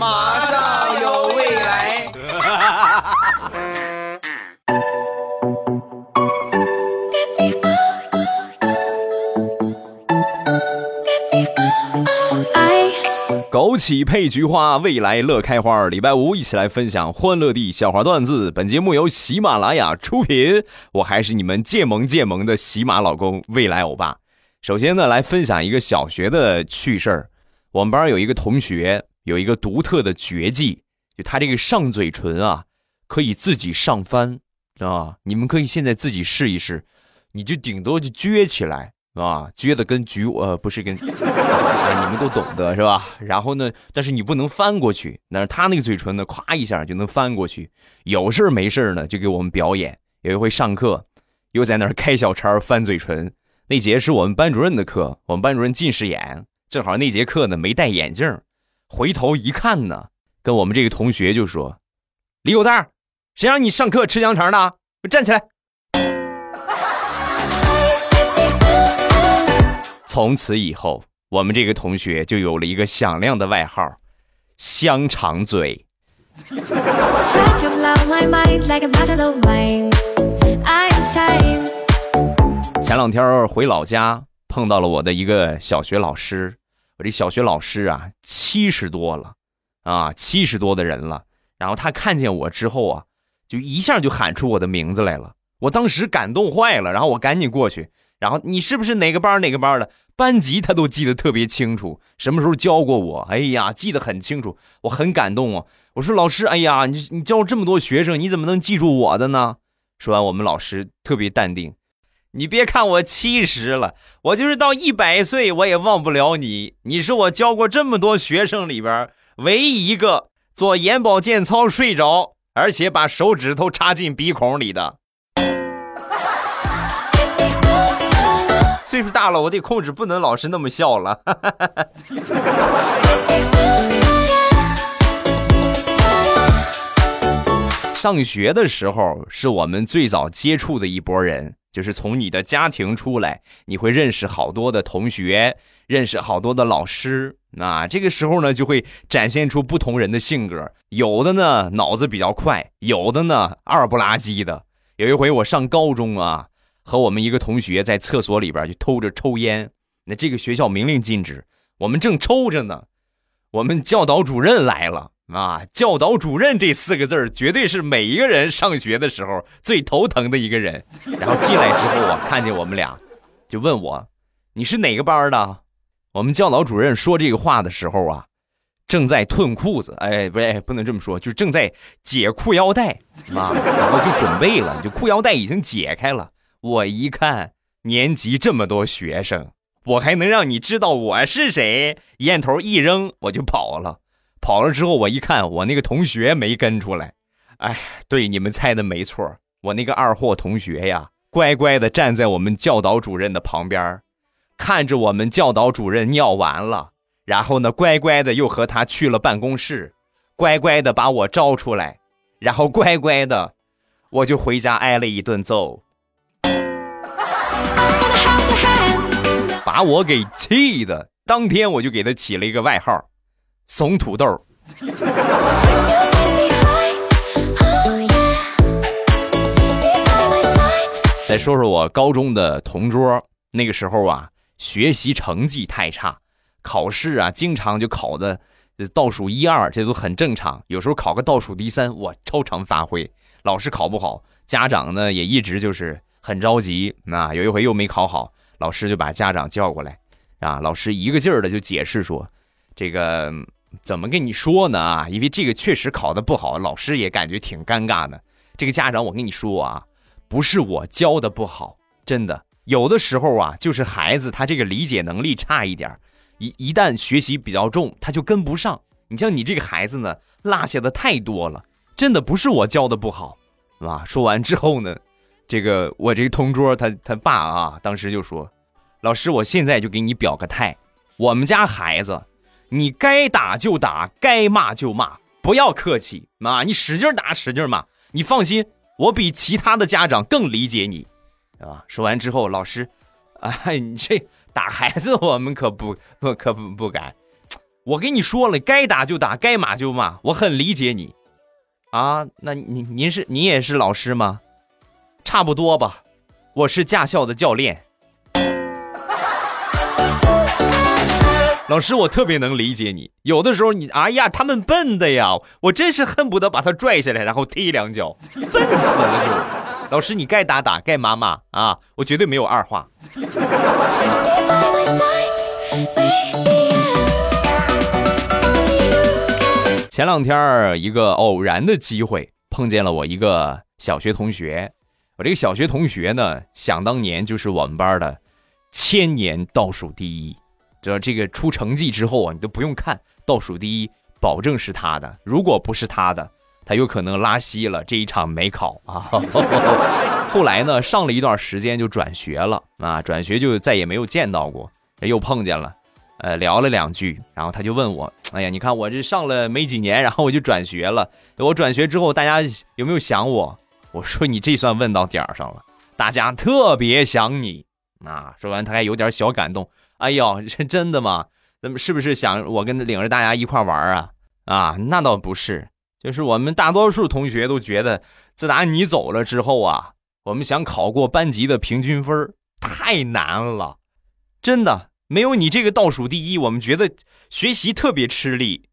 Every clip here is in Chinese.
马上有未来。枸杞配菊花，未来乐开花。礼拜五一起来分享欢乐地笑话段子。本节目由喜马拉雅出品，我还是你们渐萌渐萌的喜马老公未来欧巴。首先呢，来分享一个小学的趣事儿。我们班有一个同学有一个独特的绝技，就他这个上嘴唇啊，可以自己上翻啊。你们可以现在自己试一试，你就顶多就撅起来。啊，撅的跟菊呃不是跟，你们都懂得是吧？然后呢，但是你不能翻过去，但是他那个嘴唇呢，咵一下就能翻过去。有事没事呢，就给我们表演。有一回上课，又在那儿开小差翻嘴唇。那节是我们班主任的课，我们班主任近视眼，正好那节课呢没戴眼镜，回头一看呢，跟我们这个同学就说：“李狗蛋，谁让你上课吃香肠的？给我站起来！” 从此以后，我们这个同学就有了一个响亮的外号——香肠嘴。前两天回老家，碰到了我的一个小学老师。我这小学老师啊，七十多了，啊，七十多的人了。然后他看见我之后啊，就一下就喊出我的名字来了。我当时感动坏了，然后我赶紧过去。然后你是不是哪个班哪个班的班级他都记得特别清楚，什么时候教过我？哎呀，记得很清楚，我很感动啊！我说老师，哎呀，你你教这么多学生，你怎么能记住我的呢？说完，我们老师特别淡定，你别看我七十了，我就是到一百岁我也忘不了你。你是我教过这么多学生里边唯一一个做眼保健操睡着，而且把手指头插进鼻孔里的。岁数大了，我得控制，不能老是那么笑了。上学的时候是我们最早接触的一波人，就是从你的家庭出来，你会认识好多的同学，认识好多的老师。那这个时候呢，就会展现出不同人的性格，有的呢脑子比较快，有的呢二不拉几的。有一回我上高中啊。和我们一个同学在厕所里边就偷着抽烟，那这个学校明令禁止，我们正抽着呢，我们教导主任来了啊！教导主任这四个字绝对是每一个人上学的时候最头疼的一个人。然后进来之后啊，看见我们俩，就问我：“你是哪个班的？”我们教导主任说这个话的时候啊，正在褪裤子，哎，不是，不能这么说，就正在解裤腰带啊，然后就准备了，就裤腰带已经解开了。我一看年级这么多学生，我还能让你知道我是谁？烟头一扔，我就跑了。跑了之后，我一看，我那个同学没跟出来。哎，对，你们猜的没错，我那个二货同学呀，乖乖的站在我们教导主任的旁边，看着我们教导主任尿完了，然后呢，乖乖的又和他去了办公室，乖乖的把我招出来，然后乖乖的，我就回家挨了一顿揍。把我给气的，当天我就给他起了一个外号“怂土豆”。再说说我高中的同桌，那个时候啊，学习成绩太差，考试啊经常就考的倒数一二，这都很正常。有时候考个倒数第三，我超常发挥。老师考不好，家长呢也一直就是很着急。那有一回又没考好。老师就把家长叫过来，啊，老师一个劲儿的就解释说，这个怎么跟你说呢啊？因为这个确实考的不好，老师也感觉挺尴尬的。这个家长，我跟你说啊，不是我教的不好，真的，有的时候啊，就是孩子他这个理解能力差一点，一一旦学习比较重，他就跟不上。你像你这个孩子呢，落下的太多了，真的不是我教的不好，是吧？说完之后呢。这个我这个同桌他他爸啊，当时就说：“老师，我现在就给你表个态，我们家孩子，你该打就打，该骂就骂，不要客气啊！你使劲打，使劲骂，你放心，我比其他的家长更理解你，啊！”说完之后，老师，哎，你这打孩子我们可不不 可不不敢，我跟你说了，该打就打，该骂就骂，我很理解你。啊，那您您是您也是老师吗？差不多吧，我是驾校的教练。老师，我特别能理解你。有的时候你，哎呀，他们笨的呀，我真是恨不得把他拽下来，然后踢两脚，笨死了就。老师，你该打打，该骂骂啊，我绝对没有二话。前两天一个偶然的机会碰见了我一个小学同学，我这个小学同学呢，想当年就是我们班的千年倒数第一。这这个出成绩之后啊，你都不用看倒数第一，保证是他的。如果不是他的，他有可能拉稀了，这一场没考啊。后来呢，上了一段时间就转学了啊，转学就再也没有见到过，又碰见了。呃，聊了两句，然后他就问我：“哎呀，你看我这上了没几年，然后我就转学了。我转学之后，大家有没有想我？”我说：“你这算问到点儿上了，大家特别想你。”啊，说完他还有点小感动。哎呦，是真的吗？那么是不是想我跟领着大家一块玩啊？啊，那倒不是，就是我们大多数同学都觉得，自打你走了之后啊，我们想考过班级的平均分太难了，真的。没有你这个倒数第一，我们觉得学习特别吃力。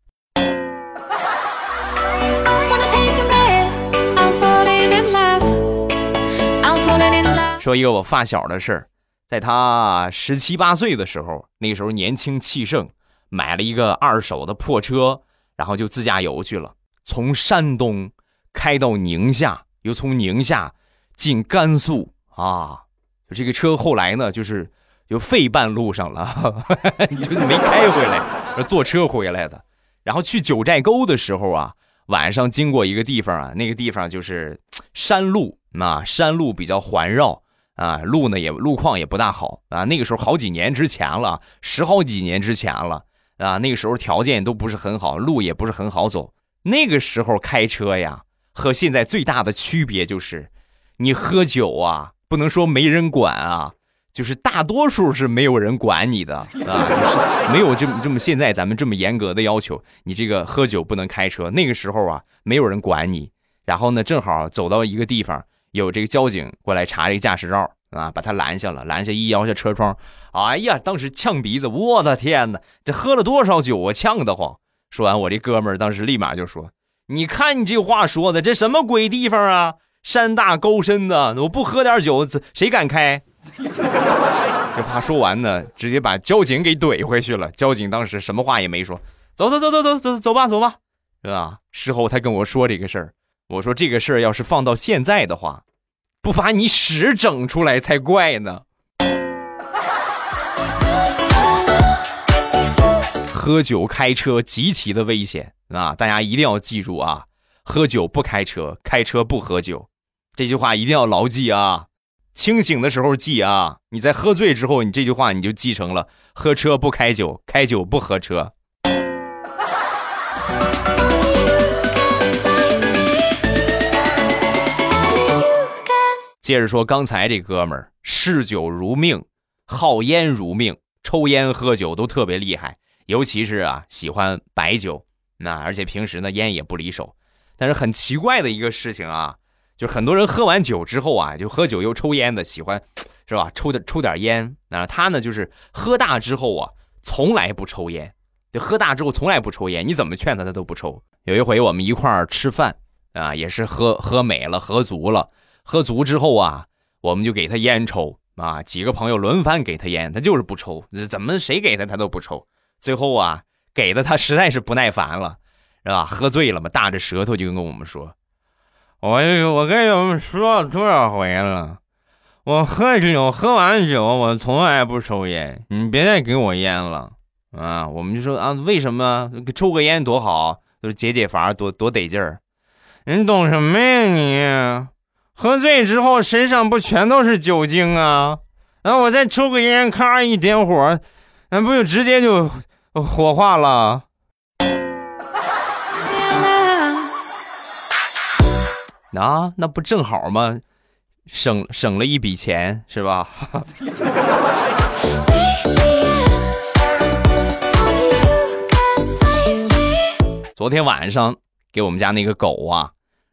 说一个我发小的事儿，在他十七八岁的时候，那时候年轻气盛，买了一个二手的破车，然后就自驾游去了，从山东开到宁夏，又从宁夏进甘肃啊。就这个车后来呢，就是。就废半路上了，就是没开回来，坐车回来的。然后去九寨沟的时候啊，晚上经过一个地方啊，那个地方就是山路，那，山路比较环绕啊，路呢也路况也不大好啊。那个时候好几年之前了，十好几年之前了啊，那个时候条件都不是很好，路也不是很好走。那个时候开车呀，和现在最大的区别就是，你喝酒啊，不能说没人管啊。就是大多数是没有人管你的啊，就是没有这么这么现在咱们这么严格的要求，你这个喝酒不能开车。那个时候啊，没有人管你。然后呢，正好走到一个地方，有这个交警过来查这个驾驶照啊，把他拦下了，拦下一摇下车窗，哎呀，当时呛鼻子，我的天哪，这喝了多少酒啊，呛得慌。说完，我这哥们儿当时立马就说：“你看你这话说的，这什么鬼地方啊？山大沟深的，我不喝点酒，谁敢开？” 这话说完呢，直接把交警给怼回去了。交警当时什么话也没说，走走走走走走走吧走吧，是吧？事后他跟我说这个事儿，我说这个事儿要是放到现在的话，不把你屎整出来才怪呢。喝酒开车极其的危险啊！大家一定要记住啊，喝酒不开车，开车不喝酒，这句话一定要牢记啊。清醒的时候记啊，你在喝醉之后，你这句话你就记成了：喝车不开酒，开酒不喝车。接着说，刚才这哥们儿嗜酒如命，好烟如命，抽烟喝酒都特别厉害，尤其是啊喜欢白酒，那而且平时呢烟也不离手。但是很奇怪的一个事情啊。就是很多人喝完酒之后啊，就喝酒又抽烟的，喜欢，是吧？抽点抽点烟啊。他呢，就是喝大之后啊，从来不抽烟。就喝大之后从来不抽烟，你怎么劝他，他都不抽。有一回我们一块儿吃饭啊，也是喝喝美了，喝足了。喝足之后啊，我们就给他烟抽啊，几个朋友轮番给他烟，他就是不抽。怎么谁给他他都不抽。最后啊，给的他实在是不耐烦了，是吧？喝醉了嘛，大着舌头就跟我们说。我我跟你们说了多少回了，我喝酒喝完酒，我从来不抽烟。你别再给我烟了啊！我们就说啊，为什么抽个烟多好，就是解解乏，多多得劲儿。你懂什么呀你？喝醉之后身上不全都是酒精啊？然后我再抽个烟，咔一点火，那不就直接就火化了？啊，那不正好吗？省省了一笔钱，是吧？昨天晚上给我们家那个狗啊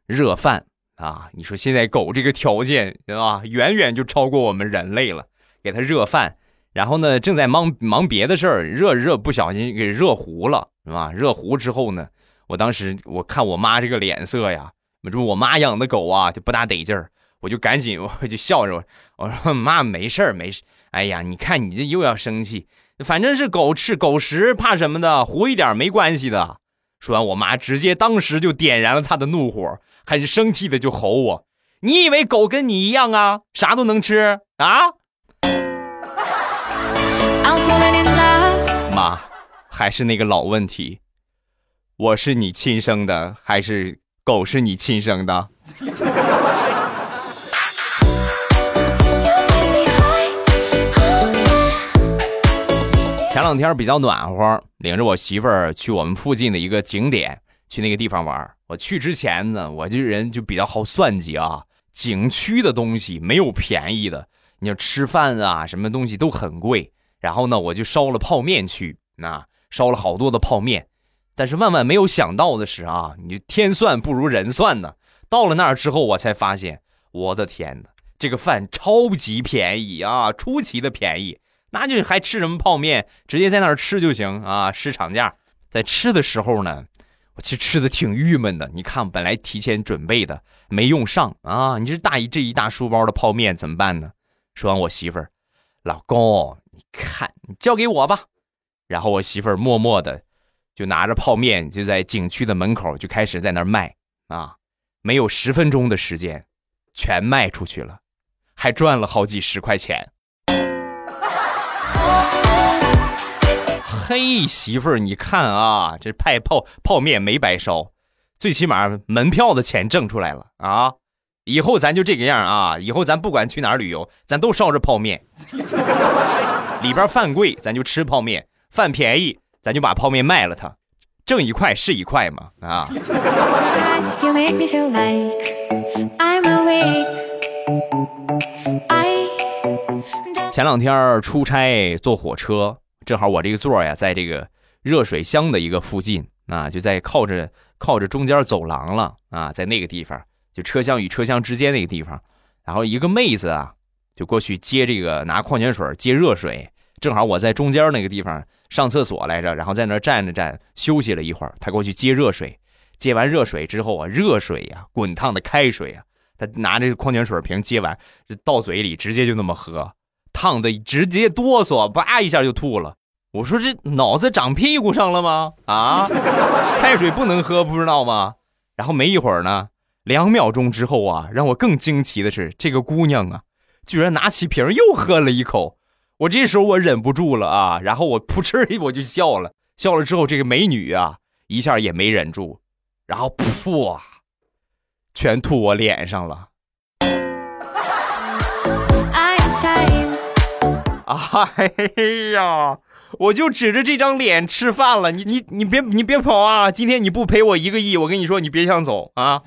热饭啊，你说现在狗这个条件对吧，远远就超过我们人类了，给它热饭。然后呢，正在忙忙别的事儿，热热不小心给热糊了，是吧？热糊之后呢，我当时我看我妈这个脸色呀，这我妈养的狗啊就不大得劲儿，我就赶紧我就笑着我我说妈没事儿没事，哎呀，你看你这又要生气，反正是狗吃狗食，怕什么的，糊一点没关系的。说完，我妈直接当时就点燃了她的怒火，很生气的就吼我：“你以为狗跟你一样啊，啥都能吃？啊？”妈，还是那个老问题，我是你亲生的，还是狗是你亲生的？前两天比较暖和，领着我媳妇儿去我们附近的一个景点，去那个地方玩。我去之前呢，我这人就比较好算计啊，景区的东西没有便宜的，你要吃饭啊，什么东西都很贵。然后呢，我就烧了泡面去，那烧了好多的泡面，但是万万没有想到的是啊，你天算不如人算呢。到了那儿之后，我才发现，我的天哪，这个饭超级便宜啊，出奇的便宜，那就还吃什么泡面，直接在那儿吃就行啊，市场价。在吃的时候呢，我其实吃的挺郁闷的。你看，本来提前准备的没用上啊，你这大一这一大书包的泡面怎么办呢？说完，我媳妇儿，老公。你看你交给我吧，然后我媳妇儿默默的就拿着泡面就在景区的门口就开始在那儿卖啊，没有十分钟的时间，全卖出去了，还赚了好几十块钱。嘿，媳妇儿，你看啊，这派泡泡面没白烧，最起码门票的钱挣出来了啊！以后咱就这个样啊，以后咱不管去哪儿旅游，咱都烧着泡面。里边饭贵，咱就吃泡面；饭便宜，咱就把泡面卖了它，挣一块是一块嘛啊！前两天出差坐火车，正好我这个座呀，在这个热水箱的一个附近啊，就在靠着靠着中间走廊了啊，在那个地方，就车厢与车厢之间那个地方，然后一个妹子啊，就过去接这个拿矿泉水接热水。正好我在中间那个地方上厕所来着，然后在那站着站休息了一会儿。他过去接热水，接完热水之后啊，热水呀，滚烫的开水啊，他拿着矿泉水瓶接完，倒嘴里直接就那么喝，烫的直接哆嗦，叭一下就吐了。我说这脑子长屁股上了吗？啊，开水不能喝，不知道吗？然后没一会儿呢，两秒钟之后啊，让我更惊奇的是，这个姑娘啊，居然拿起瓶又喝了一口。我这时候我忍不住了啊，然后我噗嗤一我就笑了，笑了之后这个美女啊一下也没忍住，然后噗，全吐我脸上了。哎呀，我就指着这张脸吃饭了，你你你别你别跑啊！今天你不赔我一个亿，我跟你说你别想走啊！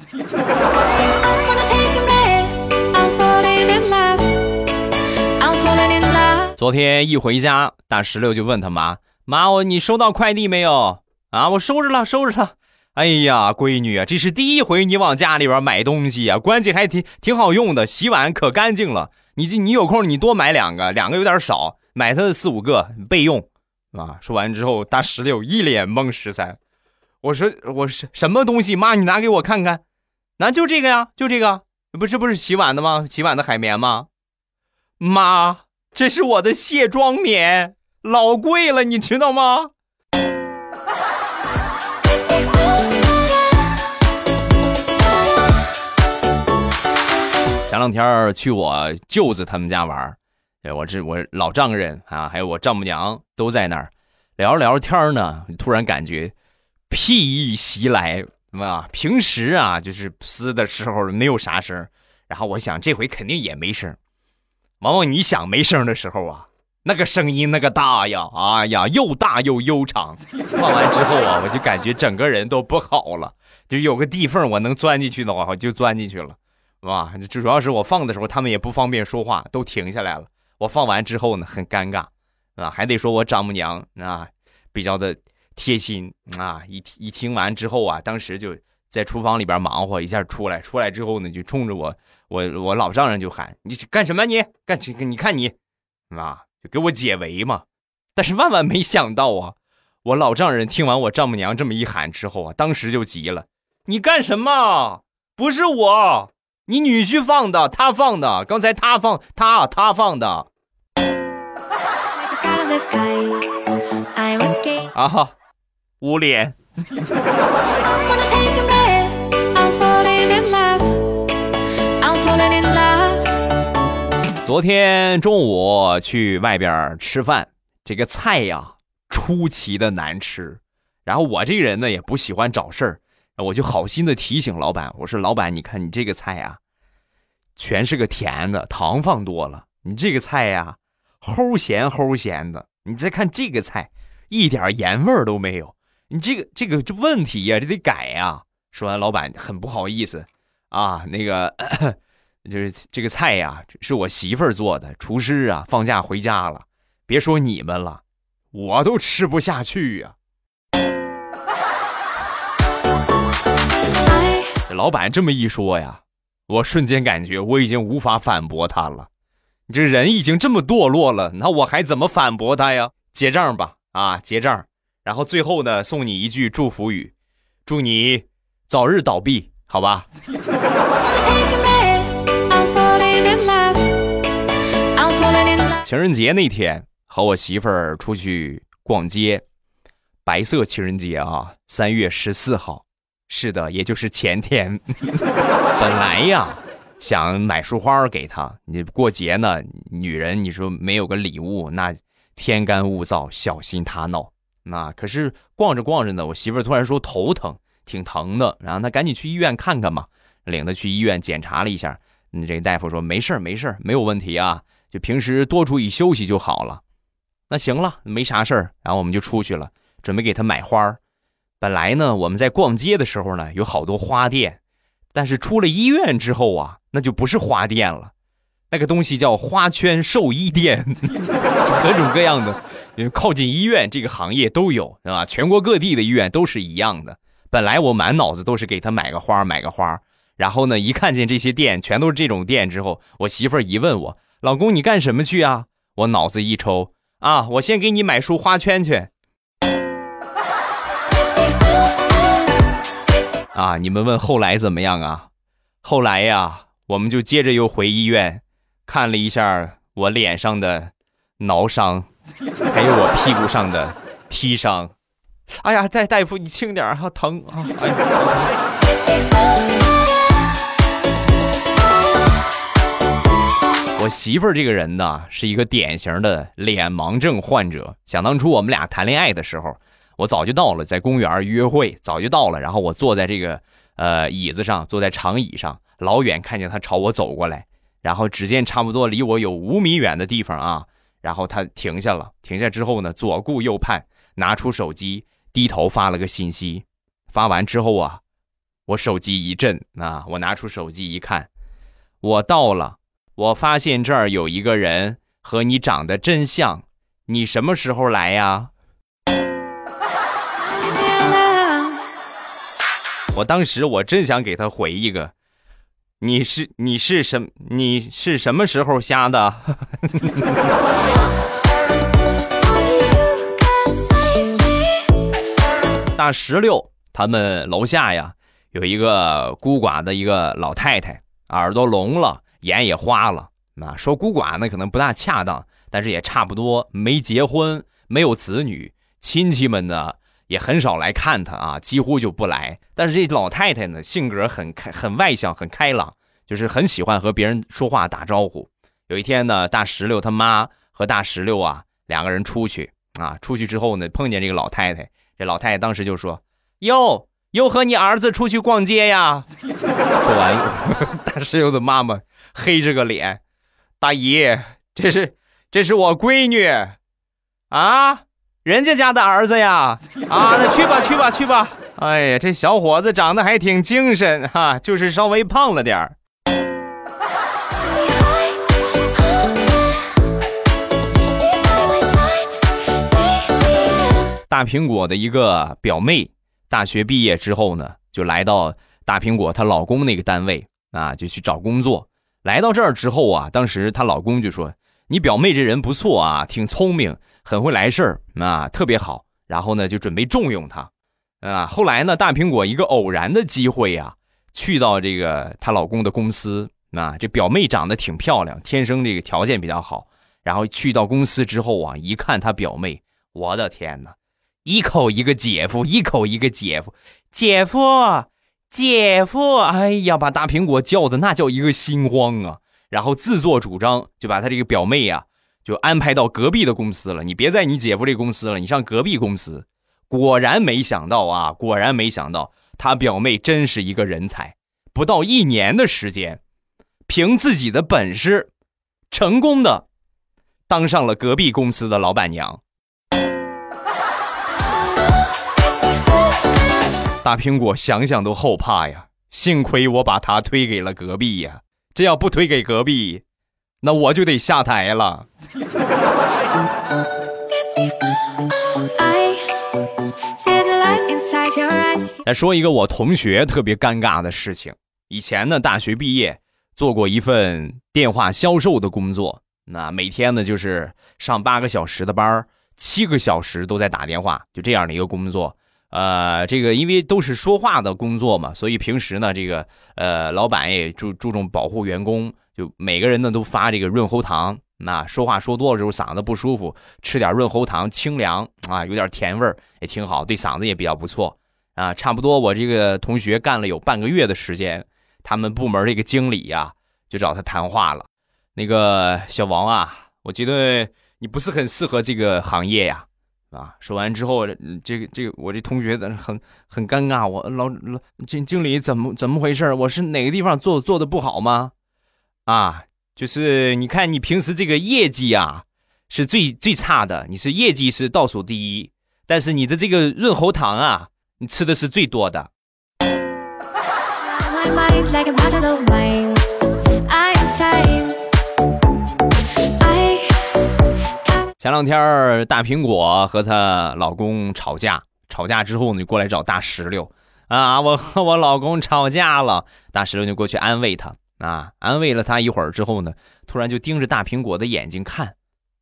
昨天一回家，大石榴就问他妈：“妈，我你收到快递没有？啊，我收着了，收着了。哎呀，闺女啊，这是第一回你往家里边买东西啊，关键还挺挺好用的，洗碗可干净了。你这你有空你多买两个，两个有点少，买它四五个备用。啊，说完之后，大石榴一脸懵。十三，我说我是什么东西？妈，你拿给我看看。那就这个呀，就这个，不这不是洗碗的吗？洗碗的海绵吗？妈。这是我的卸妆棉，老贵了，你知道吗？前两天去我舅子他们家玩我这我老丈人啊，还有我丈母娘都在那儿聊着聊着天呢，突然感觉屁意袭来，啊，平时啊就是撕的时候没有啥声然后我想这回肯定也没声往往你想没声的时候啊，那个声音那个大呀，哎呀，又大又悠长。放完之后啊，我就感觉整个人都不好了，就有个地缝我能钻进去的话，我就钻进去了，哇！主要是我放的时候他们也不方便说话，都停下来了。我放完之后呢，很尴尬，啊，还得说我丈母娘啊，比较的贴心啊！一一听完之后啊，当时就在厨房里边忙活，一下出来，出来之后呢，就冲着我，我我老丈人就喊：“你干什么？你干这个？你看你，啊，就给我解围嘛！”但是万万没想到啊，我老丈人听完我丈母娘这么一喊之后啊，当时就急了：“你干什么？不是我，你女婿放的，他放的，刚才他放，他他放的。”啊哈，捂脸。昨天中午去外边吃饭，这个菜呀出奇的难吃。然后我这个人呢也不喜欢找事儿，我就好心的提醒老板，我说老板，你看你这个菜呀，全是个甜的，糖放多了。你这个菜呀。齁咸齁咸的，你再看这个菜，一点盐味都没有。你这个这个这问题呀，这得改呀。说完，老板很不好意思啊，那个 就是这个菜呀，是我媳妇儿做的，厨师啊放假回家了。别说你们了，我都吃不下去呀。这老板这么一说呀，我瞬间感觉我已经无法反驳他了。你这人已经这么堕落了，那我还怎么反驳他呀？结账吧，啊，结账。然后最后呢，送你一句祝福语，祝你早日倒闭，好吧？情人节那天和我媳妇儿出去逛街，白色情人节啊，三月十四号，是的，也就是前天。本来呀。想买束花给她，你过节呢，女人你说没有个礼物，那天干物燥，小心她闹。那可是逛着逛着呢，我媳妇突然说头疼，挺疼的，然后她赶紧去医院看看嘛，领她去医院检查了一下，这个大夫说没事儿没事儿，没有问题啊，就平时多注意休息就好了。那行了，没啥事儿，然后我们就出去了，准备给她买花本来呢，我们在逛街的时候呢，有好多花店。但是出了医院之后啊，那就不是花店了，那个东西叫花圈寿衣店，各种各样的，靠近医院这个行业都有，对吧？全国各地的医院都是一样的。本来我满脑子都是给他买个花，买个花，然后呢，一看见这些店全都是这种店之后，我媳妇儿一问我，老公你干什么去啊？我脑子一抽啊，我先给你买束花圈去。啊！你们问后来怎么样啊？后来呀，我们就接着又回医院，看了一下我脸上的挠伤，还有我屁股上的踢伤。哎呀，大大夫，你轻点哈，疼啊！哎 我媳妇儿这个人呢，是一个典型的脸盲症患者。想当初我们俩谈恋爱的时候。我早就到了，在公园约会，早就到了。然后我坐在这个呃椅子上，坐在长椅上，老远看见他朝我走过来，然后只见差不多离我有五米远的地方啊，然后他停下了，停下之后呢，左顾右盼，拿出手机，低头发了个信息。发完之后啊，我手机一震啊，我拿出手机一看，我到了，我发现这儿有一个人和你长得真像，你什么时候来呀？我当时我真想给他回一个，你是你是什你是什么时候瞎的？大石榴他们楼下呀有一个孤寡的一个老太太，耳朵聋了，眼也花了。那说孤寡呢可能不大恰当，但是也差不多，没结婚，没有子女，亲戚们呢。也很少来看他啊，几乎就不来。但是这老太太呢，性格很开、很外向、很开朗，就是很喜欢和别人说话、打招呼。有一天呢，大石榴他妈和大石榴啊两个人出去啊，出去之后呢，碰见这个老太太。这老太太当时就说：“哟，又和你儿子出去逛街呀？” 说完，大石榴的妈妈黑着个脸：“大姨，这是这是我闺女啊。”人家家的儿子呀，啊，那去吧，去吧，去吧。哎呀，这小伙子长得还挺精神哈，就是稍微胖了点儿。大苹果的一个表妹，大学毕业之后呢，就来到大苹果她老公那个单位啊，就去找工作。来到这儿之后啊，当时她老公就说：“你表妹这人不错啊，挺聪明，很会来事儿啊，特别好。”然后呢，就准备重用他。啊，后来呢，大苹果一个偶然的机会呀，去到这个她老公的公司。啊，这表妹长得挺漂亮，天生这个条件比较好。然后去到公司之后啊，一看她表妹，我的天哪！一口一个姐夫，一口一个姐夫，姐夫，姐夫，哎呀，把大苹果叫的那叫一个心慌啊！然后自作主张就把他这个表妹呀，就安排到隔壁的公司了。你别在你姐夫这公司了，你上隔壁公司。果然没想到啊，果然没想到，他表妹真是一个人才。不到一年的时间，凭自己的本事，成功的当上了隔壁公司的老板娘。大苹果想想都后怕呀！幸亏我把他推给了隔壁呀，这要不推给隔壁，那我就得下台了。再说一个我同学特别尴尬的事情。以前呢，大学毕业做过一份电话销售的工作，那每天呢就是上八个小时的班七个小时都在打电话，就这样的一个工作。呃，这个因为都是说话的工作嘛，所以平时呢，这个呃，老板也注注重保护员工，就每个人呢都发这个润喉糖。那说话说多了之后嗓子不舒服，吃点润喉糖清凉啊，有点甜味儿也挺好，对嗓子也比较不错啊。差不多我这个同学干了有半个月的时间，他们部门这个经理呀就找他谈话了，那个小王啊，我觉得你不是很适合这个行业呀。啊！说完之后，这个这个，我这同学很很尴尬。我老老经经理怎么怎么回事？我是哪个地方做做的不好吗？啊，就是你看你平时这个业绩啊是最最差的，你是业绩是倒数第一，但是你的这个润喉糖啊，你吃的是最多的。前两天大苹果和她老公吵架，吵架之后呢，就过来找大石榴啊，我和我老公吵架了。大石榴就过去安慰他啊，安慰了他一会儿之后呢，突然就盯着大苹果的眼睛看，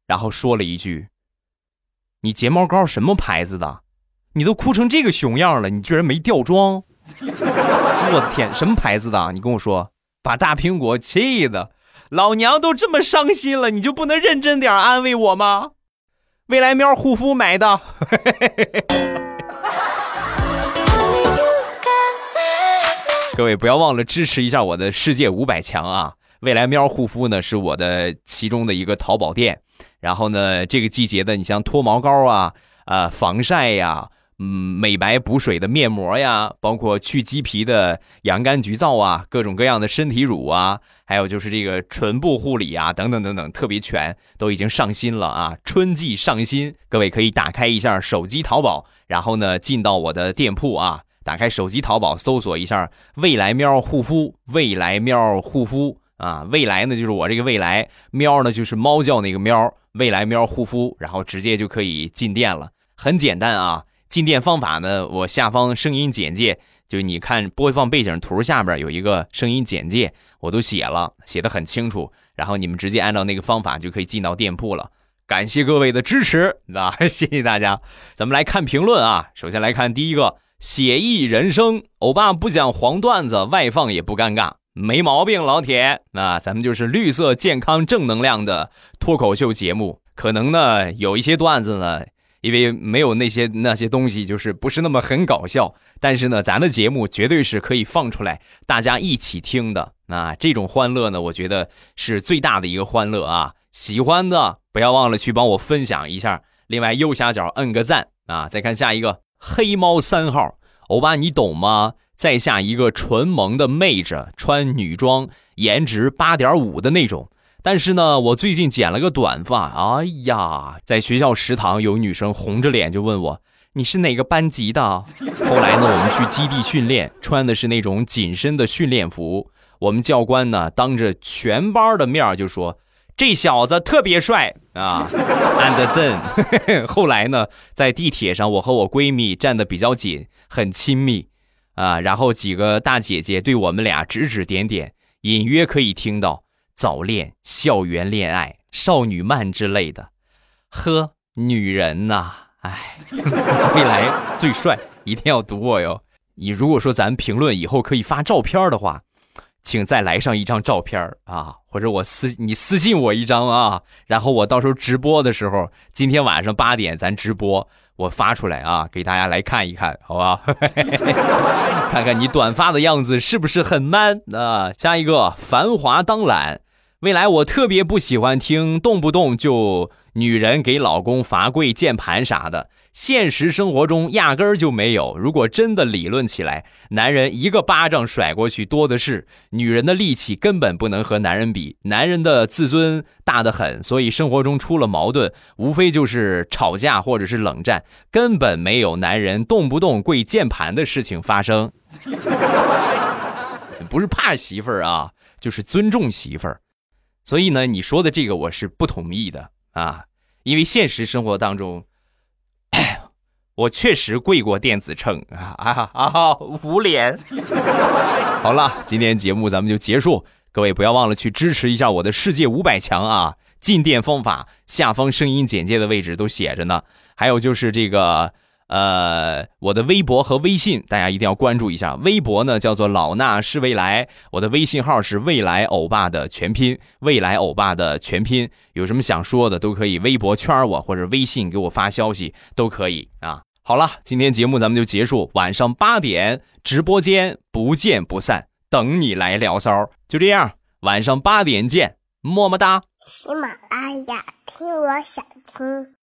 然后说了一句：“你睫毛膏什么牌子的？你都哭成这个熊样了，你居然没掉妆！我的天，什么牌子的？你跟我说，把大苹果气的，老娘都这么伤心了，你就不能认真点安慰我吗？”未来喵护肤买的，各位不要忘了支持一下我的世界五百强啊！未来喵护肤呢是我的其中的一个淘宝店，然后呢这个季节的你像脱毛膏啊、啊防晒呀。嗯，美白补水的面膜呀，包括去鸡皮的洋甘菊皂啊，各种各样的身体乳啊，还有就是这个唇部护理啊，等等等等，特别全，都已经上新了啊！春季上新，各位可以打开一下手机淘宝，然后呢进到我的店铺啊，打开手机淘宝搜索一下“未来喵护肤”，未来喵护肤啊，未来呢就是我这个未来，喵呢就是猫叫那个喵，未来喵护肤，然后直接就可以进店了，很简单啊。进店方法呢？我下方声音简介，就你看播放背景图下边有一个声音简介，我都写了，写的很清楚。然后你们直接按照那个方法就可以进到店铺了。感谢各位的支持，那谢谢大家。咱们来看评论啊，首先来看第一个，写意人生，欧巴不讲黄段子，外放也不尴尬，没毛病，老铁。那咱们就是绿色健康正能量的脱口秀节目，可能呢有一些段子呢。因为没有那些那些东西，就是不是那么很搞笑。但是呢，咱的节目绝对是可以放出来，大家一起听的。那这种欢乐呢，我觉得是最大的一个欢乐啊！喜欢的不要忘了去帮我分享一下。另外右下角摁个赞啊！再看下一个黑猫三号，欧巴你懂吗？在下一个纯萌的妹子，穿女装，颜值八点五的那种。但是呢，我最近剪了个短发。哎呀，在学校食堂有女生红着脸就问我：“你是哪个班级的？”后来呢，我们去基地训练，穿的是那种紧身的训练服。我们教官呢，当着全班的面就说：“这小子特别帅啊，and then，后来呢，在地铁上，我和我闺蜜站得比较紧，很亲密啊，然后几个大姐姐对我们俩指指点点，隐约可以听到早恋、校园恋爱、少女漫之类的。呵，女人呐，哎，未来最帅，一定要读我哟。你如果说咱评论以后可以发照片的话，请再来上一张照片啊，或者我私你私信我一张啊，然后我到时候直播的时候，今天晚上八点咱直播，我发出来啊，给大家来看一看，好吧？看看你短发的样子是不是很 man 啊？下一个，繁华当懒。未来我特别不喜欢听动不动就女人给老公罚跪键盘啥的，现实生活中压根儿就没有。如果真的理论起来，男人一个巴掌甩过去多的是，女人的力气根本不能和男人比，男人的自尊大得很，所以生活中出了矛盾，无非就是吵架或者是冷战，根本没有男人动不动跪键盘的事情发生。不是怕媳妇儿啊，就是尊重媳妇儿。所以呢，你说的这个我是不同意的啊，因为现实生活当中，我确实跪过电子秤啊啊啊！捂脸。好了，今天节目咱们就结束，各位不要忘了去支持一下我的世界五百强啊！进店方法下方声音简介的位置都写着呢，还有就是这个。呃，我的微博和微信，大家一定要关注一下。微博呢叫做老衲是未来，我的微信号是未来欧巴的全拼，未来欧巴的全拼。有什么想说的，都可以微博圈我，或者微信给我发消息，都可以啊。好了，今天节目咱们就结束，晚上八点直播间不见不散，等你来聊骚。就这样，晚上八点见，么么哒。喜马拉雅，听我想听。